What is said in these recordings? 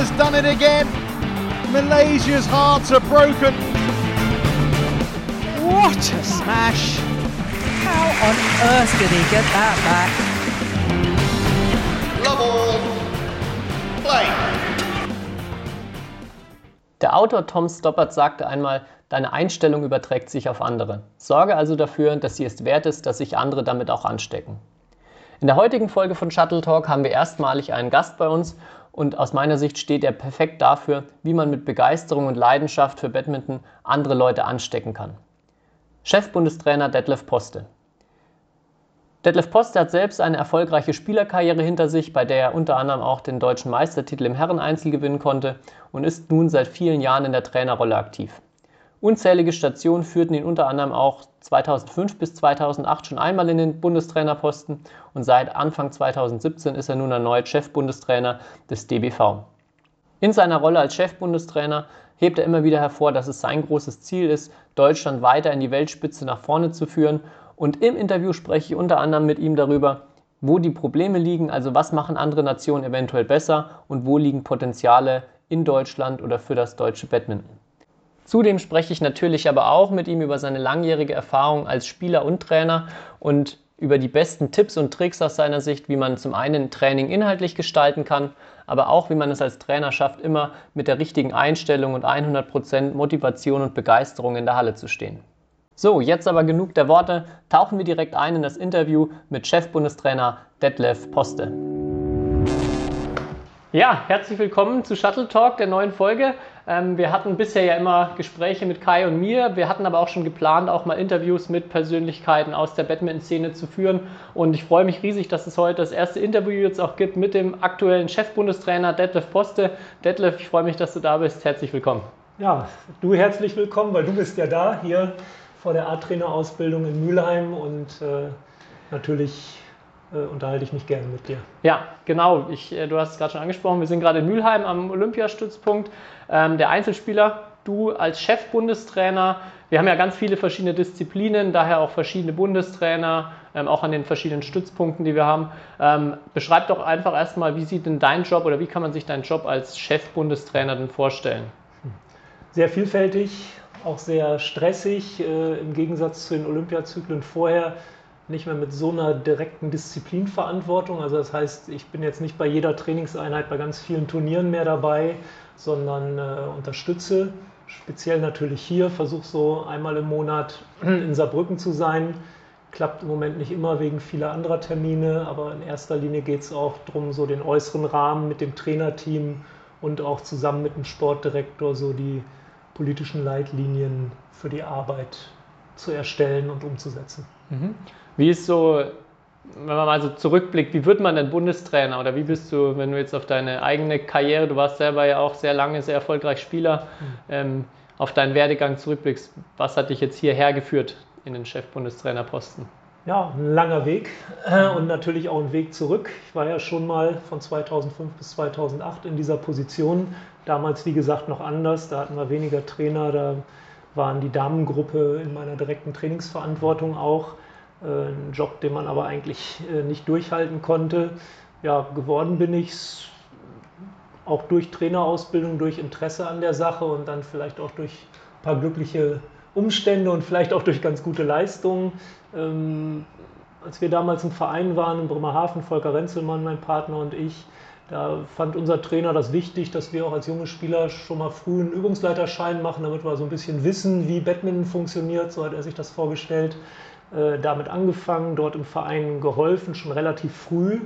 has done it again. Malaysia's hearts are broken. What a smash! How on earth did he get that back? Love all. Play. Der Autor Tom Stoppard sagte einmal, deine Einstellung überträgt sich auf andere. Sorge also dafür, dass sie es wert ist, dass sich andere damit auch anstecken. In der heutigen Folge von Shuttle Talk haben wir erstmalig einen Gast bei uns und aus meiner Sicht steht er perfekt dafür, wie man mit Begeisterung und Leidenschaft für Badminton andere Leute anstecken kann. Chefbundestrainer Detlef Poste. Detlef Poste hat selbst eine erfolgreiche Spielerkarriere hinter sich, bei der er unter anderem auch den deutschen Meistertitel im Herreneinzel gewinnen konnte und ist nun seit vielen Jahren in der Trainerrolle aktiv. Unzählige Stationen führten ihn unter anderem auch 2005 bis 2008 schon einmal in den Bundestrainerposten und seit Anfang 2017 ist er nun erneut Chefbundestrainer des DBV. In seiner Rolle als Chefbundestrainer hebt er immer wieder hervor, dass es sein großes Ziel ist, Deutschland weiter in die Weltspitze nach vorne zu führen. Und im Interview spreche ich unter anderem mit ihm darüber, wo die Probleme liegen, also was machen andere Nationen eventuell besser und wo liegen Potenziale in Deutschland oder für das deutsche Badminton. Zudem spreche ich natürlich aber auch mit ihm über seine langjährige Erfahrung als Spieler und Trainer und über die besten Tipps und Tricks aus seiner Sicht, wie man zum einen Training inhaltlich gestalten kann, aber auch wie man es als Trainer schafft, immer mit der richtigen Einstellung und 100% Motivation und Begeisterung in der Halle zu stehen. So, jetzt aber genug der Worte, tauchen wir direkt ein in das Interview mit Chefbundestrainer Detlef Poste. Ja, herzlich willkommen zu Shuttle Talk, der neuen Folge. Ähm, wir hatten bisher ja immer Gespräche mit Kai und mir. Wir hatten aber auch schon geplant, auch mal Interviews mit Persönlichkeiten aus der Badminton-Szene zu führen. Und ich freue mich riesig, dass es heute das erste Interview jetzt auch gibt mit dem aktuellen Chefbundestrainer Detlef Poste. Detlef, ich freue mich, dass du da bist. Herzlich willkommen. Ja, du herzlich willkommen, weil du bist ja da hier vor der A-Trainer-Ausbildung in Mülheim und äh, natürlich unterhalte ich mich gerne mit dir. Ja, genau. Ich, äh, du hast es gerade schon angesprochen. Wir sind gerade in Mülheim am Olympiastützpunkt. Ähm, der Einzelspieler, du als Chefbundestrainer. Wir haben ja ganz viele verschiedene Disziplinen, daher auch verschiedene Bundestrainer, ähm, auch an den verschiedenen Stützpunkten, die wir haben. Ähm, beschreib doch einfach erstmal, wie sieht denn dein Job oder wie kann man sich deinen Job als Chefbundestrainer denn vorstellen? Sehr vielfältig, auch sehr stressig, äh, im Gegensatz zu den Olympiazyklen vorher nicht mehr mit so einer direkten Disziplinverantwortung. Also das heißt, ich bin jetzt nicht bei jeder Trainingseinheit bei ganz vielen Turnieren mehr dabei, sondern äh, unterstütze. Speziell natürlich hier, versuche so einmal im Monat in Saarbrücken zu sein. Klappt im Moment nicht immer wegen vieler anderer Termine, aber in erster Linie geht es auch darum, so den äußeren Rahmen mit dem Trainerteam und auch zusammen mit dem Sportdirektor so die politischen Leitlinien für die Arbeit zu erstellen und umzusetzen. Mhm. Wie ist so, wenn man mal so zurückblickt, wie wird man denn Bundestrainer oder wie bist du, wenn du jetzt auf deine eigene Karriere, du warst selber ja auch sehr lange, sehr erfolgreich Spieler, mhm. ähm, auf deinen Werdegang zurückblickst, was hat dich jetzt hierher geführt in den Chefbundestrainerposten? Ja, ein langer Weg äh, und natürlich auch ein Weg zurück. Ich war ja schon mal von 2005 bis 2008 in dieser Position. Damals, wie gesagt, noch anders. Da hatten wir weniger Trainer, da waren die Damengruppe in meiner direkten Trainingsverantwortung auch. Äh, ein Job, den man aber eigentlich äh, nicht durchhalten konnte. Ja, geworden bin ich auch durch Trainerausbildung, durch Interesse an der Sache und dann vielleicht auch durch ein paar glückliche Umstände und vielleicht auch durch ganz gute Leistungen. Ähm, als wir damals im Verein waren in Bremerhaven, Volker Renzelmann, mein Partner und ich, da fand unser Trainer das wichtig, dass wir auch als junge Spieler schon mal früh einen Übungsleiterschein machen, damit wir so ein bisschen wissen, wie Badminton funktioniert. So hat er sich das vorgestellt. Äh, damit angefangen, dort im Verein geholfen, schon relativ früh.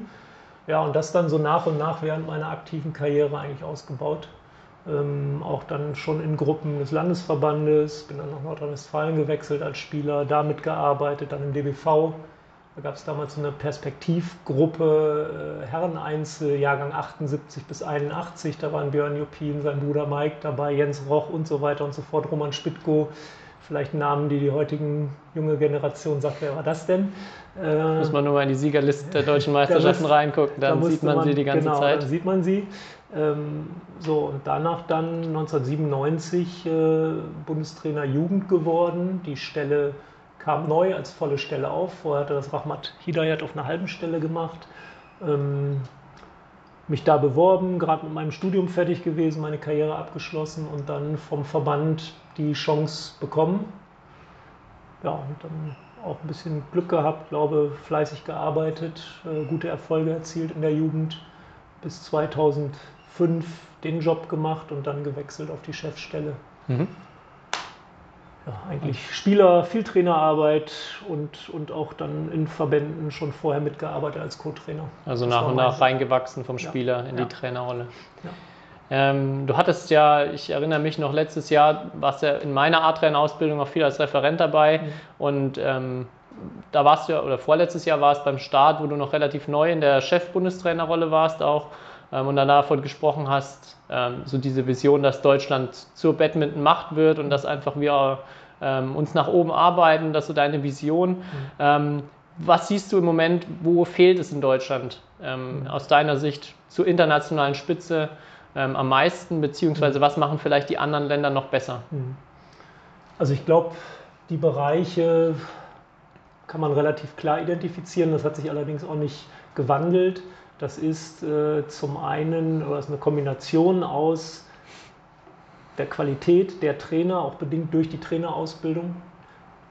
Ja, und das dann so nach und nach während meiner aktiven Karriere eigentlich ausgebaut. Ähm, auch dann schon in Gruppen des Landesverbandes, bin dann nach Nordrhein-Westfalen gewechselt als Spieler, damit gearbeitet, dann im DBV. Da gab es damals so eine Perspektivgruppe, äh, Herreneinzel, Jahrgang 78 bis 81. Da waren Björn Juppin, sein Bruder Mike dabei, Jens Roch und so weiter und so fort, Roman Spitko vielleicht Namen, die die heutigen junge Generation sagt, wer war das denn? Äh, Muss man nur mal in die Siegerliste der deutschen Meisterschaften muss, reingucken, dann da sieht man, man, sie die ganze genau, Zeit. Dann sieht man sie. Ähm, so, und danach dann 1997 äh, Bundestrainer Jugend geworden. Die Stelle kam neu als volle Stelle auf. Vorher hatte das Rahmat Hidayat auf einer halben Stelle gemacht. Ähm, mich da beworben, gerade mit meinem Studium fertig gewesen, meine Karriere abgeschlossen und dann vom Verband die Chance bekommen. Ja, und dann auch ein bisschen Glück gehabt, glaube fleißig gearbeitet, äh, gute Erfolge erzielt in der Jugend. Bis 2005 den Job gemacht und dann gewechselt auf die Chefstelle. Mhm. Ja, eigentlich Spieler, viel Trainerarbeit und, und auch dann in Verbänden schon vorher mitgearbeitet als Co-Trainer. Also nach und nach reingewachsen vom Spieler ja. in die ja. Trainerrolle. Ähm, du hattest ja, ich erinnere mich noch letztes Jahr, warst ja in meiner A-Trainer-Ausbildung auch viel als Referent dabei mhm. und ähm, da warst du ja, oder vorletztes Jahr war es beim Start, wo du noch relativ neu in der Chef-Bundestrainerrolle warst auch ähm, und dann davon gesprochen hast, ähm, so diese Vision, dass Deutschland zur Badminton-Macht wird und dass einfach wir ähm, uns nach oben arbeiten, das ist so deine Vision. Mhm. Ähm, was siehst du im Moment, wo fehlt es in Deutschland mhm. aus deiner Sicht zur internationalen Spitze? Ähm, am meisten, beziehungsweise was machen vielleicht die anderen Länder noch besser? Mhm. Also ich glaube, die Bereiche kann man relativ klar identifizieren. Das hat sich allerdings auch nicht gewandelt. Das ist äh, zum einen oder ist eine Kombination aus der Qualität der Trainer, auch bedingt durch die Trainerausbildung.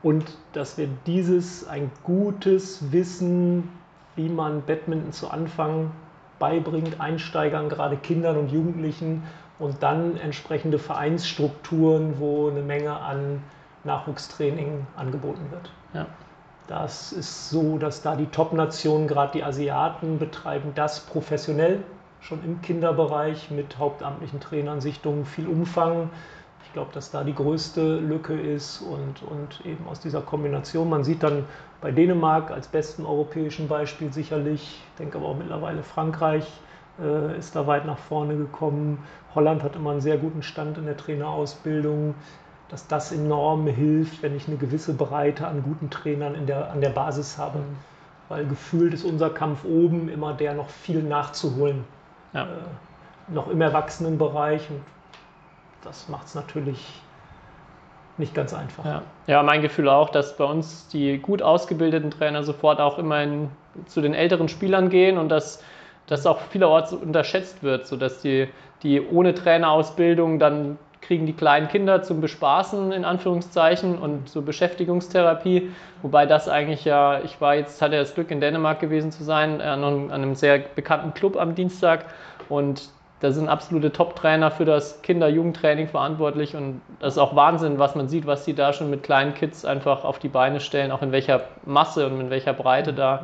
Und dass wir dieses, ein gutes Wissen, wie man Badminton zu Anfang beibringt, Einsteigern, gerade Kindern und Jugendlichen und dann entsprechende Vereinsstrukturen, wo eine Menge an Nachwuchstraining angeboten wird. Ja. Das ist so, dass da die Top-Nationen, gerade die Asiaten, betreiben das professionell, schon im Kinderbereich mit hauptamtlichen Trainern, Sichtungen, viel Umfang. Ich glaube, dass da die größte Lücke ist und, und eben aus dieser Kombination. Man sieht dann bei Dänemark als besten europäischen Beispiel sicherlich, ich denke aber auch mittlerweile Frankreich äh, ist da weit nach vorne gekommen. Holland hat immer einen sehr guten Stand in der Trainerausbildung, dass das enorm hilft, wenn ich eine gewisse Breite an guten Trainern in der, an der Basis habe. Mhm. Weil gefühlt ist unser Kampf oben immer der noch viel nachzuholen. Ja. Äh, noch im Erwachsenenbereich und das macht es natürlich nicht ganz einfach. Ja. ja. mein Gefühl auch, dass bei uns die gut ausgebildeten Trainer sofort auch immer in, zu den älteren Spielern gehen und dass das auch vielerorts unterschätzt wird, sodass die, die ohne Trainerausbildung dann kriegen die kleinen Kinder zum Bespaßen in Anführungszeichen und zur Beschäftigungstherapie, wobei das eigentlich ja, ich war jetzt, hatte das Glück in Dänemark gewesen zu sein, an einem sehr bekannten Club am Dienstag und da sind absolute Top-Trainer für das Kinder-Jugendtraining verantwortlich und das ist auch Wahnsinn, was man sieht, was die da schon mit kleinen Kids einfach auf die Beine stellen, auch in welcher Masse und in welcher Breite da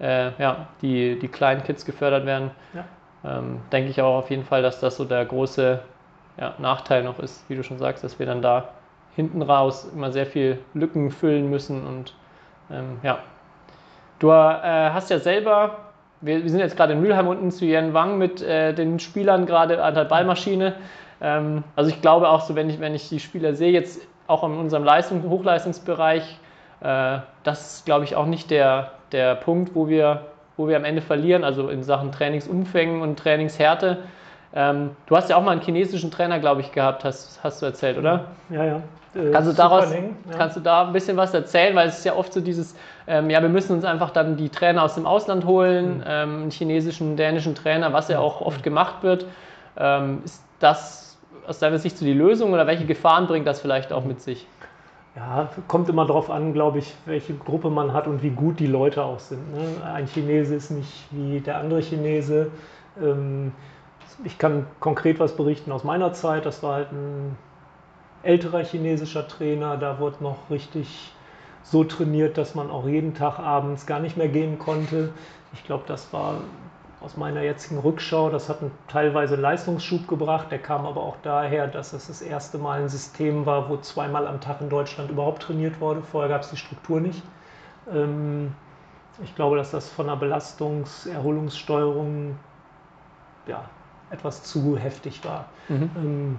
äh, ja, die, die kleinen Kids gefördert werden. Ja. Ähm, denke ich auch auf jeden Fall, dass das so der große ja, Nachteil noch ist, wie du schon sagst, dass wir dann da hinten raus immer sehr viel Lücken füllen müssen und ähm, ja. Du äh, hast ja selber wir, wir, sind jetzt gerade in Mülheim unten zu Yen Wang mit äh, den Spielern gerade an der Ballmaschine. Ähm, also ich glaube auch so, wenn ich, wenn ich die Spieler sehe, jetzt auch in unserem Leistung, Hochleistungsbereich, äh, das ist, glaube ich, auch nicht der, der Punkt, wo wir, wo wir am Ende verlieren, also in Sachen Trainingsumfängen und Trainingshärte. Ähm, du hast ja auch mal einen chinesischen Trainer, glaube ich, gehabt, hast, hast du erzählt, oder? Ja, ja. Äh, kannst, du daraus, ja. kannst du da ein bisschen was erzählen? Weil es ist ja oft so dieses, ähm, ja, wir müssen uns einfach dann die Trainer aus dem Ausland holen, mhm. ähm, einen chinesischen, dänischen Trainer, was ja auch oft gemacht wird. Ähm, ist das aus deiner Sicht so die Lösung oder welche Gefahren bringt das vielleicht auch mit sich? Ja, kommt immer darauf an, glaube ich, welche Gruppe man hat und wie gut die Leute auch sind. Ne? Ein Chinese ist nicht wie der andere Chinese. Ähm, ich kann konkret was berichten aus meiner Zeit. Das war halt ein älterer chinesischer Trainer. Da wurde noch richtig so trainiert, dass man auch jeden Tag abends gar nicht mehr gehen konnte. Ich glaube, das war aus meiner jetzigen Rückschau, das hat einen teilweise Leistungsschub gebracht. Der kam aber auch daher, dass es das erste Mal ein System war, wo zweimal am Tag in Deutschland überhaupt trainiert wurde. Vorher gab es die Struktur nicht. Ähm, ich glaube, dass das von der Belastungs-, Erholungssteuerung ja, etwas zu heftig war. Mhm.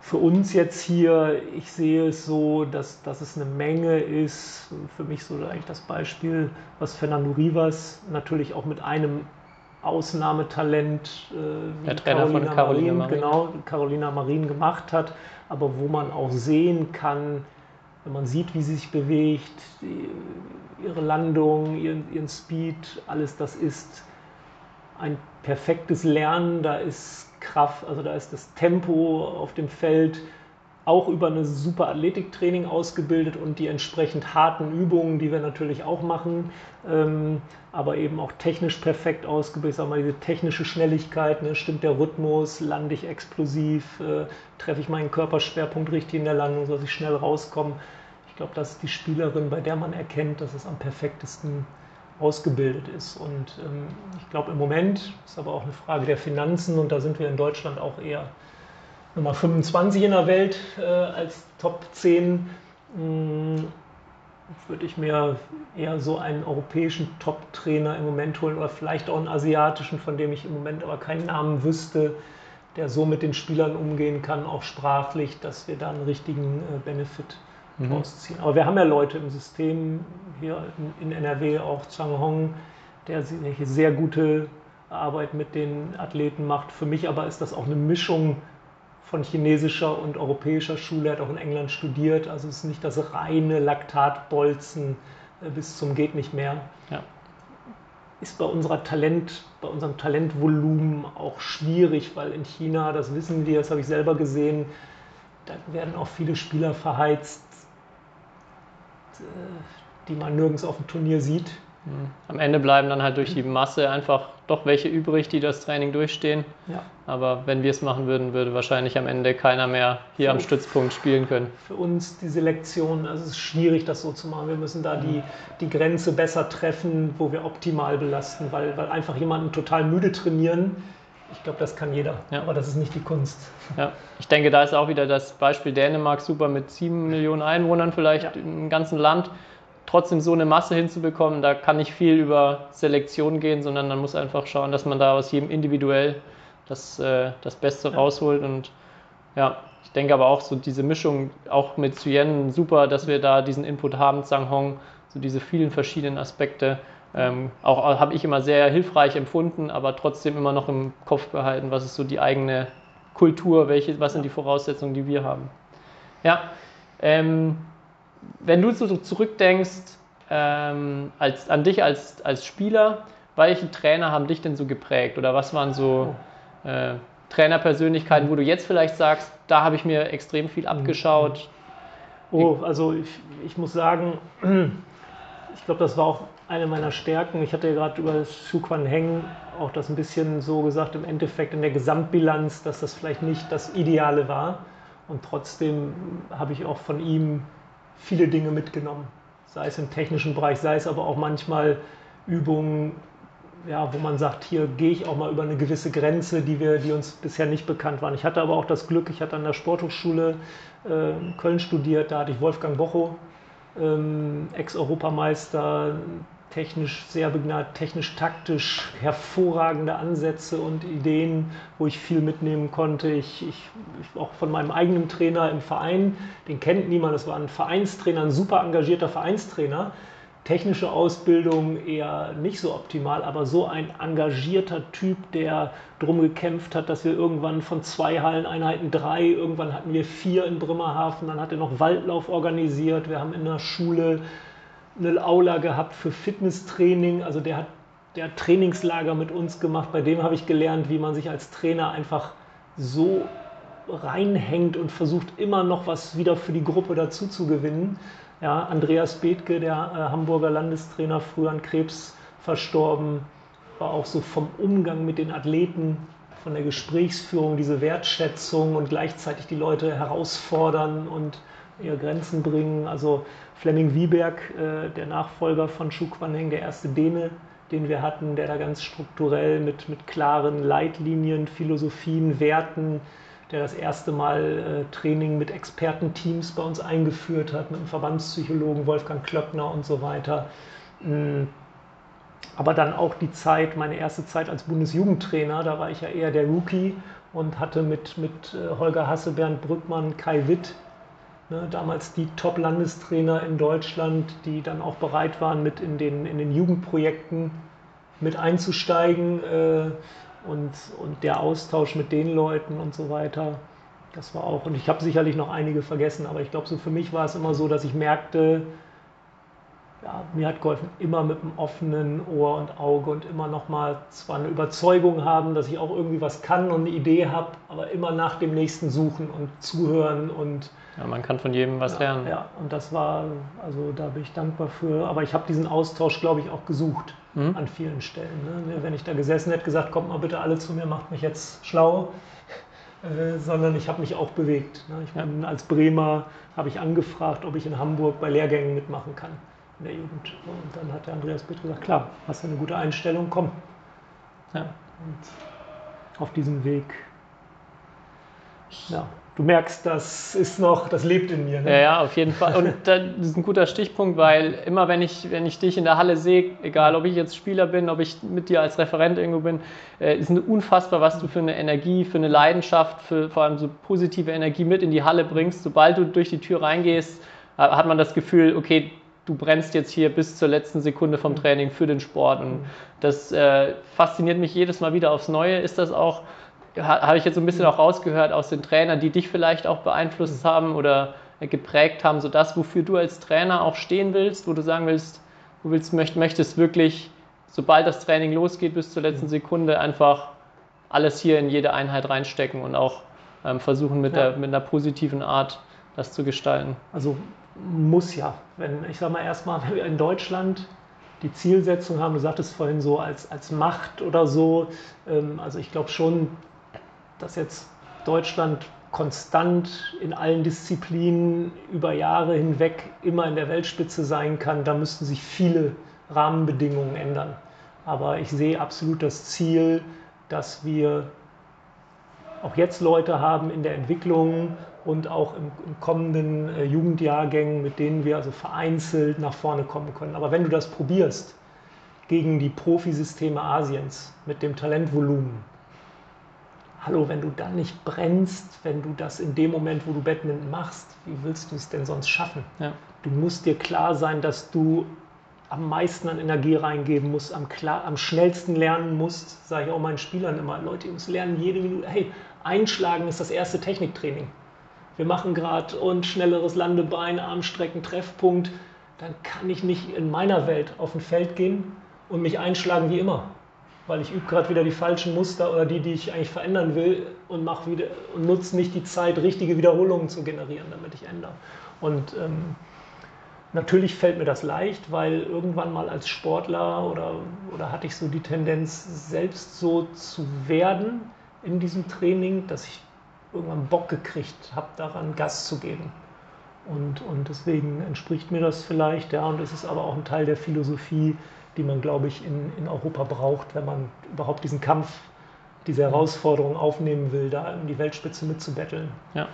Für uns jetzt hier, ich sehe es so, dass, dass es eine Menge ist. Für mich so eigentlich das Beispiel, was Fernando Rivas natürlich auch mit einem Ausnahmetalent äh, wie Carolina, Carolina Marin, genau, Carolina Marin gemacht hat, aber wo man auch sehen kann, wenn man sieht, wie sie sich bewegt, die, ihre Landung, ihren, ihren Speed, alles das ist ein perfektes Lernen, da ist Kraft, also da ist das Tempo auf dem Feld auch über eine super Athletiktraining ausgebildet und die entsprechend harten Übungen, die wir natürlich auch machen, ähm, aber eben auch technisch perfekt ausgebildet. Sagen wir mal, diese technische Schnelligkeit, ne, stimmt der Rhythmus, lande ich explosiv, äh, treffe ich meinen Körperschwerpunkt richtig in der Landung, sodass ich schnell rauskomme. Ich glaube, das ist die Spielerin, bei der man erkennt, dass es am perfektesten ausgebildet ist. Und ähm, ich glaube, im Moment ist aber auch eine Frage der Finanzen und da sind wir in Deutschland auch eher Nummer 25 in der Welt äh, als Top 10. Mh, hm, würde ich mir eher so einen europäischen Top-Trainer im Moment holen oder vielleicht auch einen asiatischen, von dem ich im Moment aber keinen Namen wüsste, der so mit den Spielern umgehen kann, auch sprachlich, dass wir da einen richtigen äh, Benefit mhm. rausziehen. Aber wir haben ja Leute im System, hier in, in NRW auch Chang Hong, der sehr gute Arbeit mit den Athleten macht. Für mich aber ist das auch eine Mischung von chinesischer und europäischer Schule, er hat auch in England studiert, also es ist nicht das reine Laktatbolzen äh, bis zum geht nicht mehr. Ja. Ist bei unserer Talent, bei unserem Talentvolumen auch schwierig, weil in China, das wissen wir, das habe ich selber gesehen, da werden auch viele Spieler verheizt, die man nirgends auf dem Turnier sieht. Am Ende bleiben dann halt durch die Masse einfach doch welche übrig, die das Training durchstehen. Ja. Aber wenn wir es machen würden, würde wahrscheinlich am Ende keiner mehr hier für am Stützpunkt spielen können. Für uns die Selektion, also es ist schwierig, das so zu machen. Wir müssen da die, die Grenze besser treffen, wo wir optimal belasten, weil, weil einfach jemanden total müde trainieren. Ich glaube, das kann jeder, ja. aber das ist nicht die Kunst. Ja, ich denke, da ist auch wieder das Beispiel Dänemark super mit sieben Millionen Einwohnern vielleicht ja. im ganzen Land trotzdem so eine Masse hinzubekommen, da kann nicht viel über Selektion gehen, sondern man muss einfach schauen, dass man da aus jedem individuell das, äh, das Beste rausholt. Und ja, ich denke aber auch so diese Mischung, auch mit Suyen, super, dass wir da diesen Input haben, Zhang Hong, so diese vielen verschiedenen Aspekte. Ähm, auch habe ich immer sehr hilfreich empfunden, aber trotzdem immer noch im Kopf behalten, was ist so die eigene Kultur, welche, was sind die Voraussetzungen, die wir haben. Ja, ähm, wenn du so zurückdenkst ähm, als, an dich als, als Spieler, welche Trainer haben dich denn so geprägt? Oder was waren so äh, Trainerpersönlichkeiten, wo du jetzt vielleicht sagst, da habe ich mir extrem viel abgeschaut? Oh, also ich, ich muss sagen, ich glaube, das war auch eine meiner Stärken. Ich hatte ja gerade über Xu Quan Heng auch das ein bisschen so gesagt, im Endeffekt in der Gesamtbilanz, dass das vielleicht nicht das Ideale war. Und trotzdem habe ich auch von ihm viele Dinge mitgenommen. Sei es im technischen Bereich, sei es aber auch manchmal Übungen, ja, wo man sagt, hier gehe ich auch mal über eine gewisse Grenze, die, wir, die uns bisher nicht bekannt waren. Ich hatte aber auch das Glück, ich hatte an der Sporthochschule äh, Köln studiert, da hatte ich Wolfgang Bocho, ähm, Ex-Europameister, technisch sehr begnadet, technisch taktisch hervorragende Ansätze und Ideen, wo ich viel mitnehmen konnte. Ich, ich, ich, auch von meinem eigenen Trainer im Verein, den kennt niemand, das war ein Vereinstrainer, ein super engagierter Vereinstrainer. Technische Ausbildung eher nicht so optimal, aber so ein engagierter Typ, der drum gekämpft hat, dass wir irgendwann von zwei Halleneinheiten drei, irgendwann hatten wir vier in Bremerhaven, dann hat er noch Waldlauf organisiert, wir haben in der Schule eine Aula gehabt für Fitnesstraining. Also der hat, der hat Trainingslager mit uns gemacht. Bei dem habe ich gelernt, wie man sich als Trainer einfach so reinhängt und versucht immer noch was wieder für die Gruppe dazu zu gewinnen. Ja, Andreas Bethke, der äh, Hamburger Landestrainer, früher an Krebs verstorben, war auch so vom Umgang mit den Athleten, von der Gesprächsführung, diese Wertschätzung und gleichzeitig die Leute herausfordern und ihre Grenzen bringen. Also Flemming Wieberg, äh, der Nachfolger von Shu Quanheng, der erste Däne, den wir hatten, der da ganz strukturell mit, mit klaren Leitlinien, Philosophien, Werten, der das erste Mal äh, Training mit Expertenteams bei uns eingeführt hat, mit dem Verbandspsychologen Wolfgang Klöckner und so weiter. Mm. Aber dann auch die Zeit, meine erste Zeit als Bundesjugendtrainer, da war ich ja eher der Rookie und hatte mit, mit äh, Holger Hasse, Bernd Brückmann, Kai Witt Ne, damals die Top-Landestrainer in Deutschland, die dann auch bereit waren, mit in den, in den Jugendprojekten mit einzusteigen äh, und, und der Austausch mit den Leuten und so weiter. Das war auch, und ich habe sicherlich noch einige vergessen, aber ich glaube, so für mich war es immer so, dass ich merkte, ja, mir hat geholfen, immer mit einem offenen Ohr und Auge und immer noch mal zwar eine Überzeugung haben, dass ich auch irgendwie was kann und eine Idee habe, aber immer nach dem nächsten suchen und zuhören und ja, man kann von jedem was ja, lernen. Ja, und das war, also da bin ich dankbar für. Aber ich habe diesen Austausch, glaube ich, auch gesucht mhm. an vielen Stellen. Ne? Wenn ich da gesessen hätte, gesagt, kommt mal bitte alle zu mir, macht mich jetzt schlau, äh, sondern ich habe mich auch bewegt. Ne? Ich bin als Bremer, habe ich angefragt, ob ich in Hamburg bei Lehrgängen mitmachen kann in der Jugend. Und dann hat der Andreas Bitt gesagt, klar, hast du eine gute Einstellung, komm. Ja. Und auf diesem Weg, ja, du merkst, das ist noch, das lebt in mir. Ne? Ja, ja, auf jeden Fall. Und das ist ein guter Stichpunkt, weil immer wenn ich, wenn ich dich in der Halle sehe, egal ob ich jetzt Spieler bin, ob ich mit dir als Referent irgendwo bin, äh, ist unfassbar, was du für eine Energie, für eine Leidenschaft, für vor allem so positive Energie mit in die Halle bringst. Sobald du durch die Tür reingehst, hat man das Gefühl, okay, du brennst jetzt hier bis zur letzten Sekunde vom Training für den Sport. Und das äh, fasziniert mich jedes Mal wieder aufs Neue. Ist das auch, habe ich jetzt so ein bisschen auch rausgehört aus den Trainern, die dich vielleicht auch beeinflusst haben oder geprägt haben, so das, wofür du als Trainer auch stehen willst, wo du sagen willst, du willst, möchtest wirklich, sobald das Training losgeht, bis zur letzten Sekunde einfach alles hier in jede Einheit reinstecken und auch ähm, versuchen mit, ja. der, mit einer positiven Art das zu gestalten. Also muss ja. Wenn, ich sage mal erstmal, wenn wir in Deutschland die Zielsetzung haben, du sagtest vorhin so als, als Macht oder so, ähm, also ich glaube schon, dass jetzt Deutschland konstant in allen Disziplinen über Jahre hinweg immer in der Weltspitze sein kann, da müssten sich viele Rahmenbedingungen ändern. Aber ich sehe absolut das Ziel, dass wir auch jetzt Leute haben in der Entwicklung und auch im, im kommenden äh, Jugendjahrgängen, mit denen wir also vereinzelt nach vorne kommen können. Aber wenn du das probierst gegen die Profisysteme Asiens mit dem Talentvolumen, hallo, wenn du dann nicht brennst, wenn du das in dem Moment, wo du Badminton machst, wie willst du es denn sonst schaffen? Ja. Du musst dir klar sein, dass du am meisten an Energie reingeben musst, am, klar, am schnellsten lernen musst, sage ich auch meinen Spielern immer, Leute, ihr müsst lernen jede Minute, hey, einschlagen ist das erste Techniktraining wir machen gerade und schnelleres Landebein, Armstrecken, Treffpunkt, dann kann ich nicht in meiner Welt auf ein Feld gehen und mich einschlagen wie immer. Weil ich übe gerade wieder die falschen Muster oder die, die ich eigentlich verändern will und wieder und nutze nicht die Zeit, richtige Wiederholungen zu generieren, damit ich ändere. Und ähm, natürlich fällt mir das leicht, weil irgendwann mal als Sportler oder, oder hatte ich so die Tendenz, selbst so zu werden in diesem Training, dass ich irgendwann Bock gekriegt habe, daran Gas zu geben. Und, und deswegen entspricht mir das vielleicht, ja, und es ist aber auch ein Teil der Philosophie, die man, glaube ich, in, in Europa braucht, wenn man überhaupt diesen Kampf, diese Herausforderung aufnehmen will, da in die Weltspitze mitzubetteln. Ja.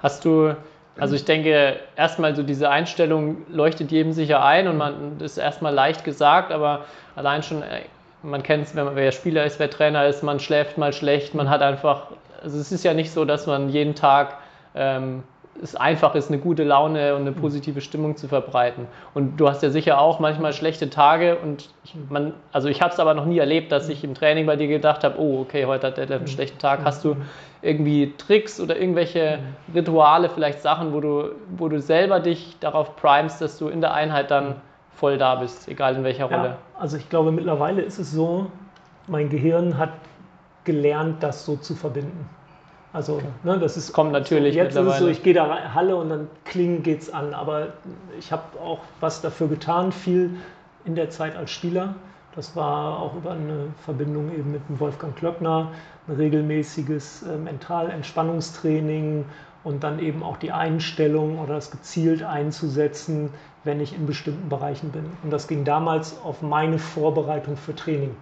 Hast du, also ich denke, erstmal so diese Einstellung leuchtet jedem sicher ein und man das ist erstmal leicht gesagt, aber allein schon, äh, man kennt es, wer Spieler ist, wer Trainer ist, man schläft mal schlecht, man hat einfach also es ist ja nicht so, dass man jeden Tag ähm, es einfach ist, eine gute Laune und eine positive Stimmung zu verbreiten. Und du hast ja sicher auch manchmal schlechte Tage und ich, man, also ich habe es aber noch nie erlebt, dass ich im Training bei dir gedacht habe, oh, okay, heute hat der einen schlechten Tag. Hast du irgendwie Tricks oder irgendwelche Rituale, vielleicht Sachen, wo du, wo du selber dich darauf primest, dass du in der Einheit dann voll da bist, egal in welcher Rolle? Ja, also ich glaube, mittlerweile ist es so, mein Gehirn hat gelernt, das so zu verbinden. Also, ne, das ist. Kommt natürlich. Jetzt ist es so, ich gehe da rein, Halle und dann klingen geht's an. Aber ich habe auch was dafür getan, viel in der Zeit als Spieler. Das war auch über eine Verbindung eben mit dem Wolfgang Klöckner, ein regelmäßiges äh, Mental-Entspannungstraining und dann eben auch die Einstellung oder das gezielt einzusetzen, wenn ich in bestimmten Bereichen bin. Und das ging damals auf meine Vorbereitung für Training.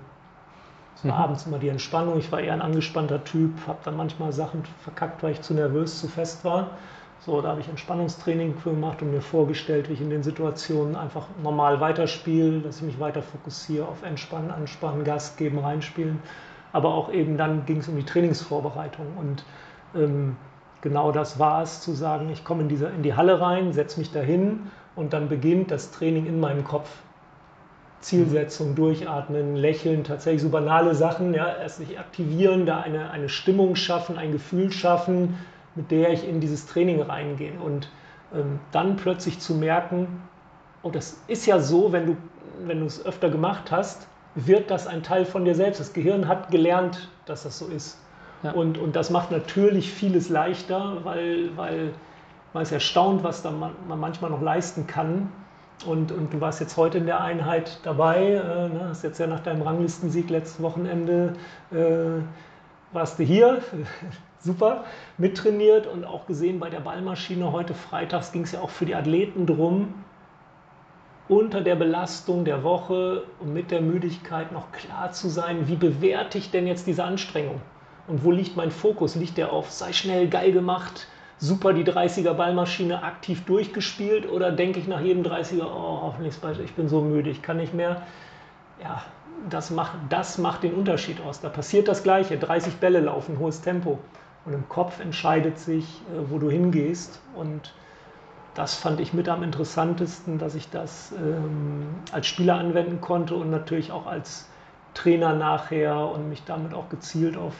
Es war mhm. abends immer die Entspannung. Ich war eher ein angespannter Typ, habe dann manchmal Sachen verkackt, weil ich zu nervös, zu fest war. So, da habe ich Entspannungstraining gemacht und mir vorgestellt, wie ich in den Situationen einfach normal weiterspiele, dass ich mich weiter fokussiere auf Entspannen, Anspannen, Gas geben, reinspielen. Aber auch eben dann ging es um die Trainingsvorbereitung. Und ähm, genau das war es, zu sagen, ich komme in, in die Halle rein, setze mich dahin und dann beginnt das Training in meinem Kopf. Zielsetzung, Durchatmen, Lächeln, tatsächlich so banale Sachen, ja, erst sich aktivieren, da eine, eine Stimmung schaffen, ein Gefühl schaffen, mit der ich in dieses Training reingehe. Und ähm, dann plötzlich zu merken, oh, das ist ja so, wenn du, wenn du es öfter gemacht hast, wird das ein Teil von dir selbst. Das Gehirn hat gelernt, dass das so ist. Ja. Und, und das macht natürlich vieles leichter, weil, weil man ist erstaunt, was da man, man manchmal noch leisten kann. Und, und, du warst jetzt heute in der Einheit dabei, äh, ne, hast jetzt ja nach deinem Ranglistensieg letztes Wochenende, äh, warst du hier, super, mittrainiert und auch gesehen bei der Ballmaschine heute freitags ging es ja auch für die Athleten drum, unter der Belastung der Woche und mit der Müdigkeit noch klar zu sein, wie bewerte ich denn jetzt diese Anstrengung? Und wo liegt mein Fokus? Liegt der auf, sei schnell, geil gemacht, super die 30er Ballmaschine aktiv durchgespielt oder denke ich nach jedem 30er, oh, hoffentlich, ich bin so müde, ich kann nicht mehr. Ja, das macht, das macht den Unterschied aus. Da passiert das Gleiche, 30 Bälle laufen, hohes Tempo. Und im Kopf entscheidet sich, äh, wo du hingehst. Und das fand ich mit am interessantesten, dass ich das ähm, als Spieler anwenden konnte und natürlich auch als Trainer nachher und mich damit auch gezielt auf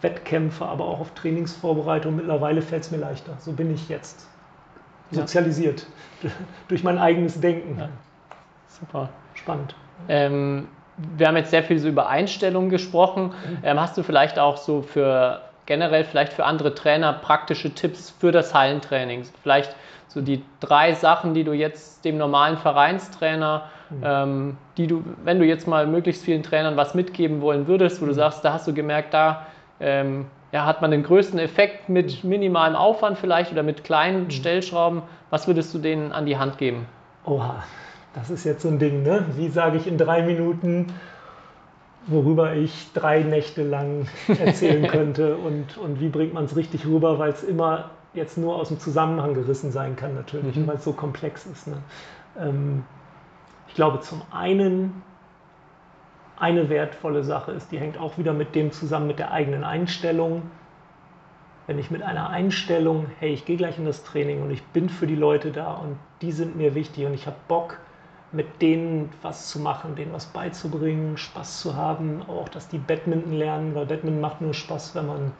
Wettkämpfe, aber auch auf Trainingsvorbereitung. Mittlerweile fällt es mir leichter. So bin ich jetzt sozialisiert ja. durch mein eigenes Denken. Ja. Super. Spannend. Ähm, wir haben jetzt sehr viel so über Einstellungen gesprochen. Mhm. Ähm, hast du vielleicht auch so für generell vielleicht für andere Trainer praktische Tipps für das Hallentraining? Vielleicht so die drei Sachen, die du jetzt dem normalen Vereinstrainer, mhm. ähm, die du, wenn du jetzt mal möglichst vielen Trainern was mitgeben wollen würdest, wo du mhm. sagst, da hast du gemerkt, da ähm, ja, hat man den größten Effekt mit minimalem Aufwand vielleicht oder mit kleinen mhm. Stellschrauben. Was würdest du denen an die Hand geben? Oha, das ist jetzt so ein Ding, ne? Wie sage ich in drei Minuten, worüber ich drei Nächte lang erzählen könnte und, und wie bringt man es richtig rüber, weil es immer jetzt nur aus dem Zusammenhang gerissen sein kann natürlich, mhm. weil es so komplex ist. Ne? Ähm, ich glaube, zum einen eine wertvolle Sache ist, die hängt auch wieder mit dem zusammen, mit der eigenen Einstellung. Wenn ich mit einer Einstellung, hey, ich gehe gleich in das Training und ich bin für die Leute da und die sind mir wichtig und ich habe Bock, mit denen was zu machen, denen was beizubringen, Spaß zu haben, auch dass die Badminton lernen, weil Badminton macht nur Spaß, wenn man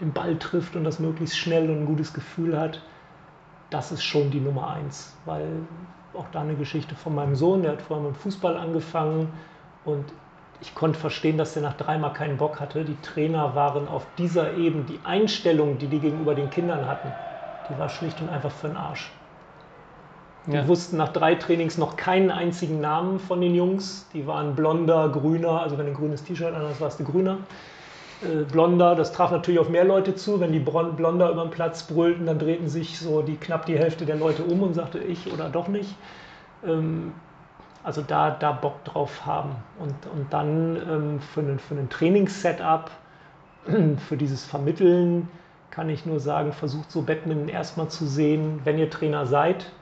den Ball trifft und das möglichst schnell und ein gutes Gefühl hat. Das ist schon die Nummer eins, weil auch da eine Geschichte von meinem Sohn, der hat vorher mit Fußball angefangen, und ich konnte verstehen, dass er nach dreimal keinen Bock hatte. Die Trainer waren auf dieser Ebene, die Einstellung, die die gegenüber den Kindern hatten, die war schlicht und einfach für den Arsch. Die ja. wussten nach drei Trainings noch keinen einzigen Namen von den Jungs. Die waren blonder, grüner, also wenn du ein grünes T-Shirt an hast, warst du grüner. Äh, blonder, das traf natürlich auf mehr Leute zu. Wenn die Blonder über den Platz brüllten, dann drehten sich so die knapp die Hälfte der Leute um und sagte ich oder doch nicht. Ähm, also da, da Bock drauf haben. Und, und dann ähm, für ein, für ein Trainingssetup, für dieses Vermitteln, kann ich nur sagen, versucht so Badminton erstmal zu sehen, wenn ihr Trainer seid,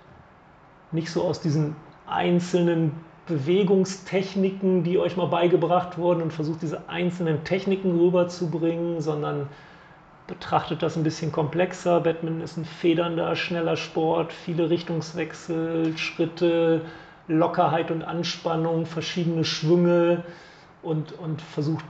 nicht so aus diesen einzelnen Bewegungstechniken, die euch mal beigebracht wurden und versucht diese einzelnen Techniken rüberzubringen, sondern betrachtet das ein bisschen komplexer. Badminton ist ein federnder, schneller Sport, viele Richtungswechsel, Schritte, Lockerheit und Anspannung, verschiedene Schwünge und, und versucht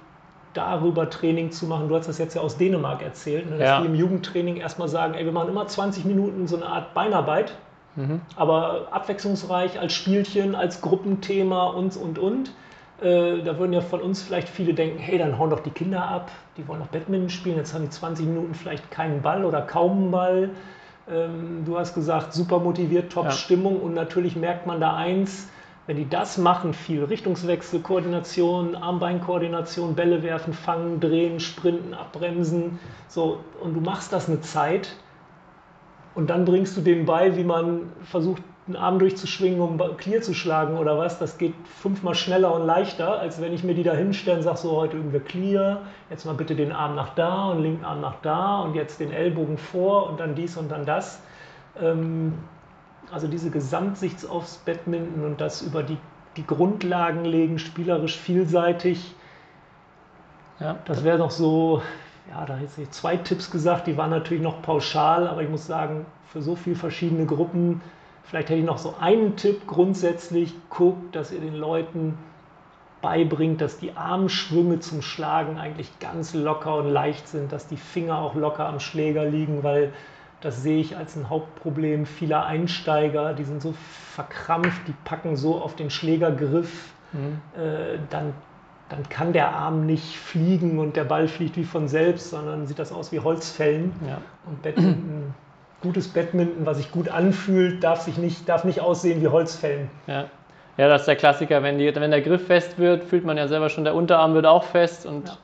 darüber Training zu machen. Du hast das jetzt ja aus Dänemark erzählt, ne, dass ja. die im Jugendtraining erstmal sagen, ey, wir machen immer 20 Minuten so eine Art Beinarbeit, mhm. aber abwechslungsreich als Spielchen, als Gruppenthema und, und, und. Äh, da würden ja von uns vielleicht viele denken, hey, dann hauen doch die Kinder ab, die wollen noch Badminton spielen, jetzt haben die 20 Minuten vielleicht keinen Ball oder kaum einen Ball. Ähm, du hast gesagt, super motiviert, top ja. Stimmung und natürlich merkt man da eins, wenn die das machen, viel Richtungswechsel, Koordination, Armbeinkoordination, Bälle werfen, fangen, drehen, sprinten, abbremsen, so und du machst das eine Zeit und dann bringst du denen bei, wie man versucht einen Arm durchzuschwingen, um Clear zu schlagen oder was, das geht fünfmal schneller und leichter, als wenn ich mir die da hinstelle und sage, so heute wir Clear, jetzt mal bitte den Arm nach da und linken Arm nach da und jetzt den Ellbogen vor und dann dies und dann das. Ähm, also diese Gesamtsicht aufs Badminton und das über die, die Grundlagen legen, spielerisch vielseitig, ja, das wäre noch so, ja, da hätte ich zwei Tipps gesagt, die waren natürlich noch pauschal, aber ich muss sagen, für so viele verschiedene Gruppen Vielleicht hätte ich noch so einen Tipp grundsätzlich, guckt, dass ihr den Leuten beibringt, dass die Armschwünge zum Schlagen eigentlich ganz locker und leicht sind, dass die Finger auch locker am Schläger liegen, weil Das sehe ich als ein Hauptproblem vieler Einsteiger. Die sind so verkrampft, die packen so auf den Schlägergriff. Mhm. Äh, dann, dann kann der Arm nicht fliegen und der Ball fliegt wie von selbst, sondern sieht das aus wie Holzfällen. Ja. Und Badminton, gutes Badminton, was sich gut anfühlt, darf, sich nicht, darf nicht aussehen wie Holzfällen. Ja. Ja, das ist der Klassiker. Wenn, die, wenn der Griff fest wird, fühlt man ja selber schon, der Unterarm wird auch fest und ja.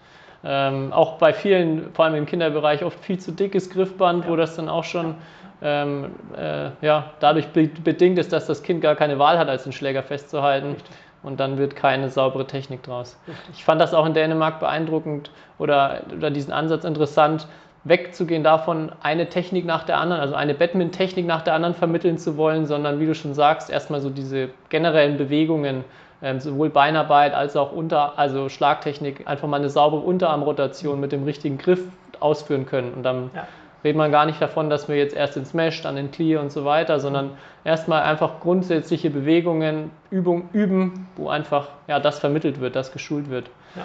Ähm, auch bei vielen, vor allem im Kinderbereich, oft viel zu dickes Griffband, ja. wo das dann auch schon ähm, äh, ja, dadurch bedingt ist, dass das Kind gar keine Wahl hat, als den Schläger festzuhalten. Richtig. Und dann wird keine saubere Technik draus. Ich fand das auch in Dänemark beeindruckend oder, oder diesen Ansatz interessant, wegzugehen davon, eine Technik nach der anderen, also eine Badminton-Technik nach der anderen vermitteln zu wollen, sondern wie du schon sagst, erstmal so diese generellen Bewegungen ähm, sowohl Beinarbeit als auch unter, also Schlagtechnik, einfach mal eine saubere Unterarmrotation mit dem richtigen Griff ausführen können. Und dann ja. redet man gar nicht davon, dass wir jetzt erst den Smash, dann den Clear und so weiter, sondern erstmal einfach grundsätzliche Bewegungen, Übung üben, wo einfach ja, das vermittelt wird, das geschult wird. Ja.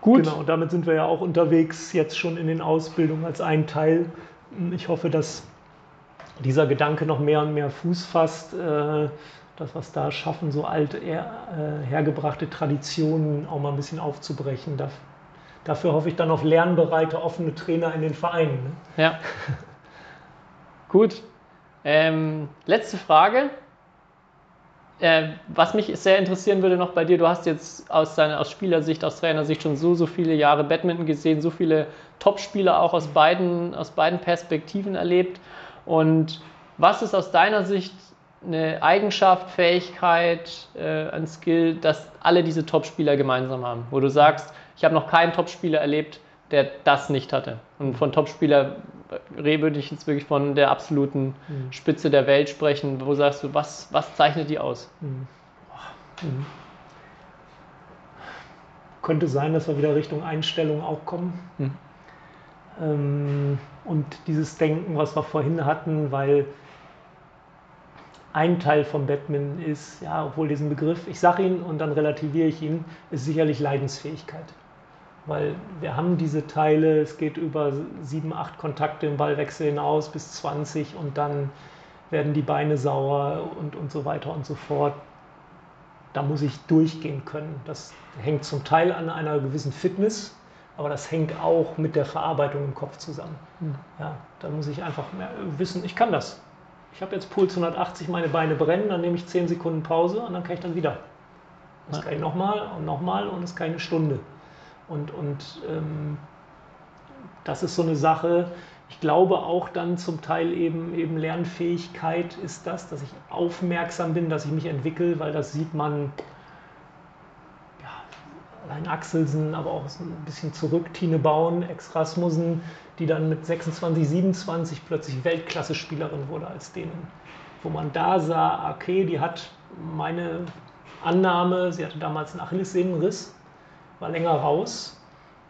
Gut. Genau, damit sind wir ja auch unterwegs, jetzt schon in den Ausbildungen als ein Teil. Ich hoffe, dass dieser Gedanke noch mehr und mehr Fuß fasst. Äh, dass wir es da schaffen, so alte, äh, hergebrachte Traditionen auch mal ein bisschen aufzubrechen. Da, dafür hoffe ich dann auf lernbereite, offene Trainer in den Vereinen. Ne? Ja. Gut. Ähm, letzte Frage. Äh, was mich sehr interessieren würde noch bei dir, du hast jetzt aus, deiner, aus Spielersicht, aus Trainersicht schon so, so viele Jahre Badminton gesehen, so viele Top-Spieler auch aus beiden, aus beiden Perspektiven erlebt. Und was ist aus deiner Sicht eine Eigenschaft, Fähigkeit, äh, ein Skill, das alle diese Top-Spieler gemeinsam haben, wo du sagst, ich habe noch keinen Top-Spieler erlebt, der das nicht hatte. Und von Top-Spieler würde ich jetzt wirklich von der absoluten mhm. Spitze der Welt sprechen. Wo sagst du, was, was zeichnet die aus? Mhm. Mhm. Könnte sein, dass wir wieder Richtung Einstellung auch kommen. Mhm. Ähm, und dieses Denken, was wir vorhin hatten, weil ein Teil vom Batman ist, ja, obwohl diesen Begriff, ich sage ihn und dann relativiere ich ihn, ist sicherlich Leidensfähigkeit. Weil wir haben diese Teile, es geht über sieben, acht Kontakte im Ballwechsel hinaus bis 20 und dann werden die Beine sauer und, und so weiter und so fort. Da muss ich durchgehen können. Das hängt zum Teil an einer gewissen Fitness, aber das hängt auch mit der Verarbeitung im Kopf zusammen. Hm. Ja, da muss ich einfach wissen, ich kann das ich habe jetzt Puls 180, meine Beine brennen, dann nehme ich 10 Sekunden Pause und dann kann ich dann wieder. Das kann ich nochmal und nochmal und es ist keine Stunde. Und, und ähm, das ist so eine Sache, ich glaube auch dann zum Teil eben, eben Lernfähigkeit ist das, dass ich aufmerksam bin, dass ich mich entwickle, weil das sieht man allein Axelsen, aber auch ein bisschen zurück, Tine Bauen, Ex-Rasmussen, die dann mit 26, 27 plötzlich Weltklasse-Spielerin wurde als denen. Wo man da sah, okay, die hat meine Annahme, sie hatte damals einen Achillessehnenriss, war länger raus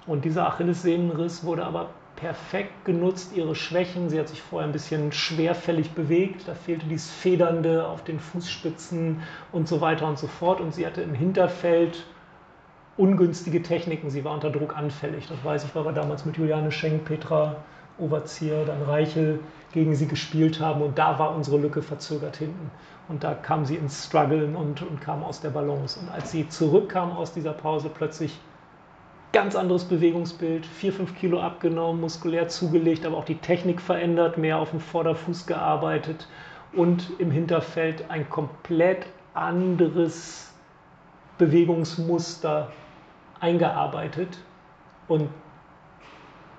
und dieser Achillessehnenriss wurde aber perfekt genutzt, ihre Schwächen. Sie hat sich vorher ein bisschen schwerfällig bewegt, da fehlte dieses Federnde auf den Fußspitzen und so weiter und so fort. Und sie hatte im Hinterfeld ungünstige Techniken. Sie war unter Druck anfällig. Das weiß ich, weil wir damals mit Juliane Schenk, Petra Overzier, dann Reichel gegen sie gespielt haben und da war unsere Lücke verzögert hinten. Und da kam sie ins Struggeln und, und kam aus der Balance. Und als sie zurückkam aus dieser Pause, plötzlich ganz anderes Bewegungsbild, 4, 5 Kilo abgenommen, muskulär zugelegt, aber auch die Technik verändert, mehr auf dem Vorderfuß gearbeitet und im Hinterfeld ein komplett anderes Bewegungsmuster eingearbeitet und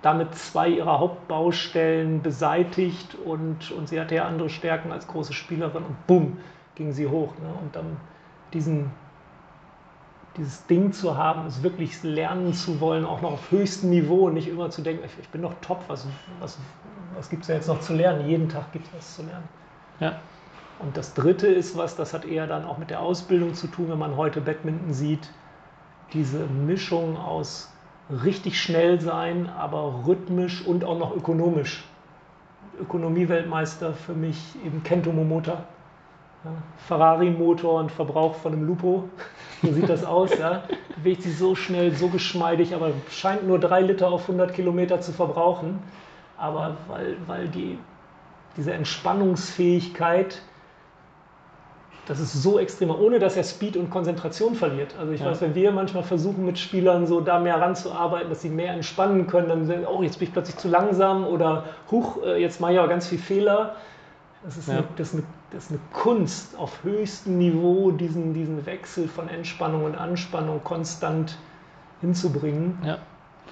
damit zwei ihrer Hauptbaustellen beseitigt und, und sie hatte ja andere Stärken als große Spielerin und bumm, ging sie hoch. Ne? Und dann diesen, dieses Ding zu haben, es wirklich lernen zu wollen, auch noch auf höchstem Niveau und nicht immer zu denken, ich, ich bin doch top, was, was, was gibt es ja jetzt noch zu lernen? Jeden Tag gibt es was zu lernen. Ja. Und das Dritte ist was, das hat eher dann auch mit der Ausbildung zu tun, wenn man heute Badminton sieht, diese Mischung aus richtig schnell sein, aber rhythmisch und auch noch ökonomisch. Ökonomie-Weltmeister für mich eben Kento Momota. Ja, Ferrari-Motor und Verbrauch von einem Lupo. So sieht das aus. Ja. Bewegt sich so schnell, so geschmeidig, aber scheint nur drei Liter auf 100 Kilometer zu verbrauchen. aber weil, weil die, diese Entspannungsfähigkeit, das ist so extrem, ohne dass er Speed und Konzentration verliert. Also ich Ja. weiß, wenn wir manchmal versuchen mit Spielern so da mehr ranzuarbeiten, dass sie mehr entspannen können, dann sagen, oh, jetzt bin ich plötzlich zu langsam oder huch, äh, jetzt mache ich aber ganz viel Fehler. Das ist, Ja. eine, das, ist eine, das ist eine Kunst auf höchstem Niveau, diesen, diesen Wechsel von Entspannung und Anspannung konstant hinzubringen. Ja.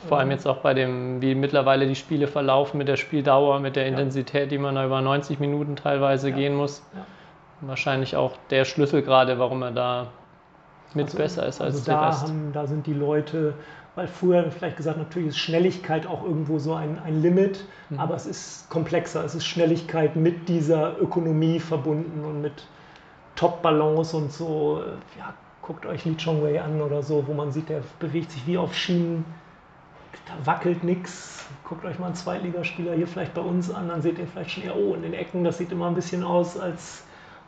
Vor allem jetzt auch bei dem, wie mittlerweile die Spiele verlaufen mit der Spieldauer, mit der Intensität, die man da über 90 Minuten teilweise gehen muss. Ja. Wahrscheinlich auch der Schlüssel gerade, warum er da mit Also- besser ist als also der da, Rest. haben, da sind die Leute, weil früher vielleicht gesagt, natürlich ist Schnelligkeit auch irgendwo so ein, ein Limit, Mhm. aber es ist komplexer. Es ist Schnelligkeit mit dieser Ökonomie verbunden und mit Top-Balance und so. Ja, guckt euch Lee Chong-Wei an oder so, wo man sieht, der bewegt sich wie auf Schienen, da wackelt nichts. Guckt euch mal einen Zweitligaspieler hier vielleicht bei uns an, dann seht ihr vielleicht schon, ja, oh, in den Ecken, das sieht immer ein bisschen aus, als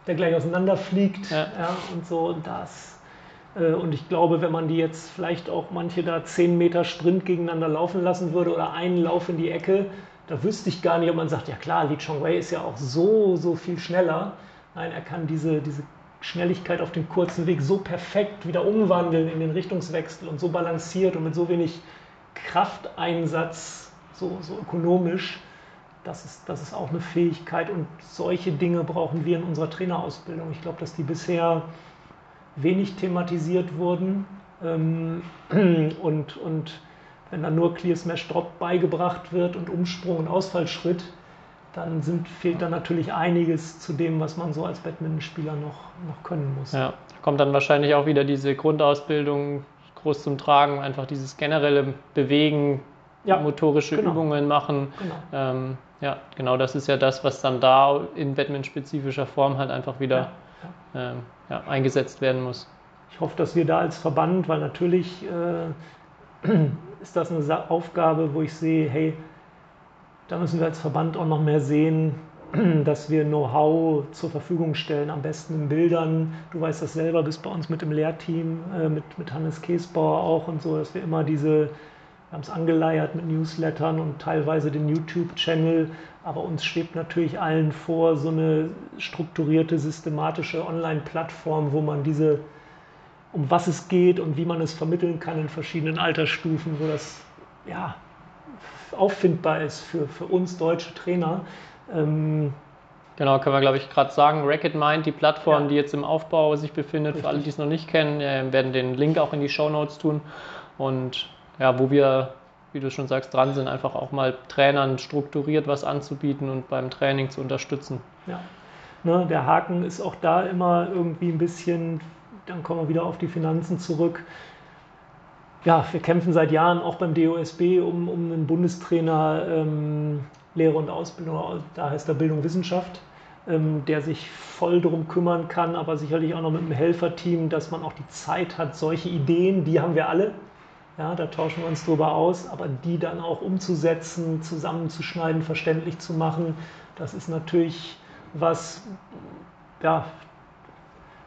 der gleich auseinanderfliegt. Ja. Ja, und so, und das. Äh, Und ich glaube, wenn man die jetzt vielleicht auch manche da 10 Meter Sprint gegeneinander laufen lassen würde oder einen Lauf in die Ecke, da wüsste ich gar nicht, ob man sagt, ja klar, Li Chongwei ist ja auch so, so viel schneller. Nein, er kann diese, diese Schnelligkeit auf dem kurzen Weg so perfekt wieder umwandeln in den Richtungswechsel und so balanciert und mit so wenig Krafteinsatz, so, so ökonomisch. Das ist, das ist auch eine Fähigkeit und solche Dinge brauchen wir in unserer Trainerausbildung. Ich glaube, dass die bisher wenig thematisiert wurden ähm, und, und wenn dann nur Clear Smash Drop beigebracht wird und Umsprung und Ausfallschritt, dann sind, fehlt dann natürlich einiges zu dem, was man so als Badmintonspieler noch, noch können muss. Ja, da kommt dann wahrscheinlich auch wieder diese Grundausbildung groß zum Tragen, einfach dieses generelle Bewegen, Ja, motorische genau. Übungen machen. Genau. Ähm, ja, genau das ist ja das, was dann da in Batman-spezifischer Form halt einfach wieder Ja, ähm, ja, eingesetzt werden muss. Ich hoffe, dass wir da als Verband, weil natürlich äh, ist das eine Aufgabe, wo ich sehe, hey, da müssen wir als Verband auch noch mehr sehen, dass wir Know-how zur Verfügung stellen, am besten in Bildern. Du weißt das selber, bist bei uns mit im Lehrteam, äh, mit, mit Hannes Käsbauer auch und so, dass wir immer diese, wir haben es angeleiert mit Newslettern und teilweise den YouTube-Channel, aber uns schwebt natürlich allen vor, so eine strukturierte, systematische Online-Plattform, wo man diese um was es geht und wie man es vermitteln kann in verschiedenen Altersstufen, wo das ja, auffindbar ist für, für uns deutsche Trainer. Ähm, Genau, können wir glaube ich gerade sagen. Racket Mind, die Plattform, Ja. die jetzt im Aufbau sich befindet, für alle, Richtig. die es noch nicht kennen, äh, werden den Link auch in die Show Notes tun. Und ja, wo wir, wie du schon sagst, dran sind, einfach auch mal Trainern strukturiert was anzubieten und beim Training zu unterstützen. ja. ne, der Haken ist auch da immer irgendwie ein bisschen, dann kommen wir wieder auf die Finanzen zurück. Ja, wir kämpfen seit Jahren auch beim DOSB um, um einen Bundestrainer ähm, Lehre und Ausbildung, da heißt er Bildung Wissenschaft, ähm, der sich voll darum kümmern kann, aber sicherlich auch noch mit einem Helferteam, dass man auch die Zeit hat, solche Ideen, die haben wir alle, ja, da tauschen wir uns drüber aus, aber die dann auch umzusetzen, zusammenzuschneiden, verständlich zu machen, das ist natürlich was, ja,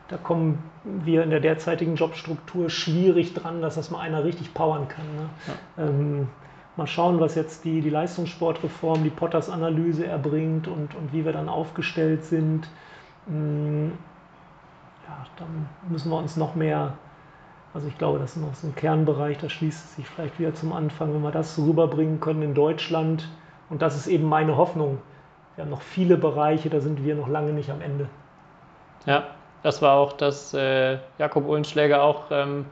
da kommen wir in der derzeitigen Jobstruktur schwierig dran, dass das mal einer richtig powern kann. Ne? Ähm, mal schauen, was jetzt die, die Leistungssportreform, die Potters-Analyse erbringt und, und wie wir dann aufgestellt sind. Mm, Ja, dann müssen wir uns noch mehr, also ich glaube, das ist noch so ein Kernbereich, da schließt sich vielleicht wieder zum Anfang, wenn wir das rüberbringen können in Deutschland. Und das ist eben meine Hoffnung. Wir haben noch viele Bereiche, da sind wir noch lange nicht am Ende. Ja, das war auch das äh, Jakob Uhlenschläger auch, ähm,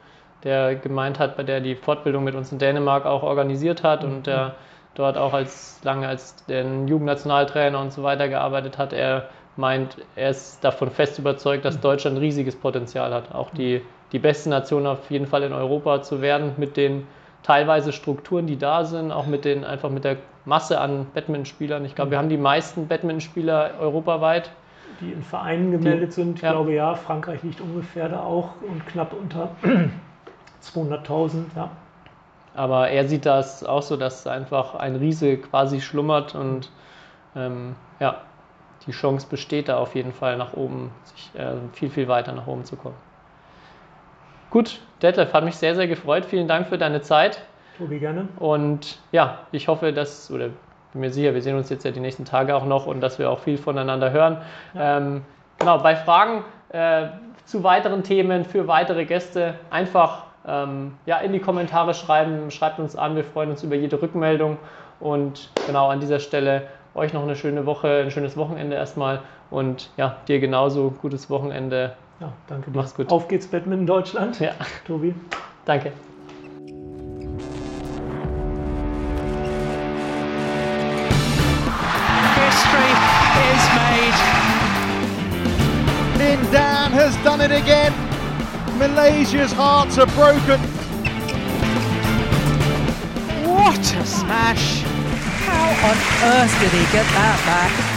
der gemeint hat, bei der die Fortbildung mit uns in Dänemark auch organisiert hat und der dort auch als lange als der Jugendnationaltrainer und so weiter gearbeitet hat. Er meint, er ist davon fest überzeugt, dass Deutschland riesiges Potenzial hat, auch die, die beste Nation auf jeden Fall in Europa zu werden, mit den teilweise Strukturen, die da sind, auch mit den einfach mit der Masse an Badmintonspielern. Ich glaube, wir haben die meisten Badmintonspieler europaweit. die in Vereinen gemeldet sind. Ich ja. glaube ja, Frankreich liegt ungefähr da auch und knapp unter 200.000. Ja. Aber er sieht das auch so, dass einfach ein Riese quasi schlummert und ähm, ja, die Chance besteht da auf jeden Fall nach oben, sich äh, viel, viel weiter nach oben zu kommen. Gut, Detlef, hat mich sehr, sehr gefreut. Vielen Dank für deine Zeit. Tobi, gerne. Und ja, ich hoffe, dass, oder bin mir sicher, wir sehen uns jetzt ja die nächsten Tage auch noch und dass wir auch viel voneinander hören. Ähm, genau, bei Fragen äh, zu weiteren Themen, für weitere Gäste, einfach ähm, ja, in die Kommentare schreiben, schreibt uns an, wir freuen uns über jede Rückmeldung und genau an dieser Stelle euch noch eine schöne Woche, ein schönes Wochenende erstmal und ja, dir genauso gutes Wochenende. Ja, danke dir. Mach's gut. Auf geht's Badminton Deutschland. Ja, Tobi. danke. History is made. Lin Dan has done it again. Malaysia's hearts are broken. What a smash! How on earth did he get that back?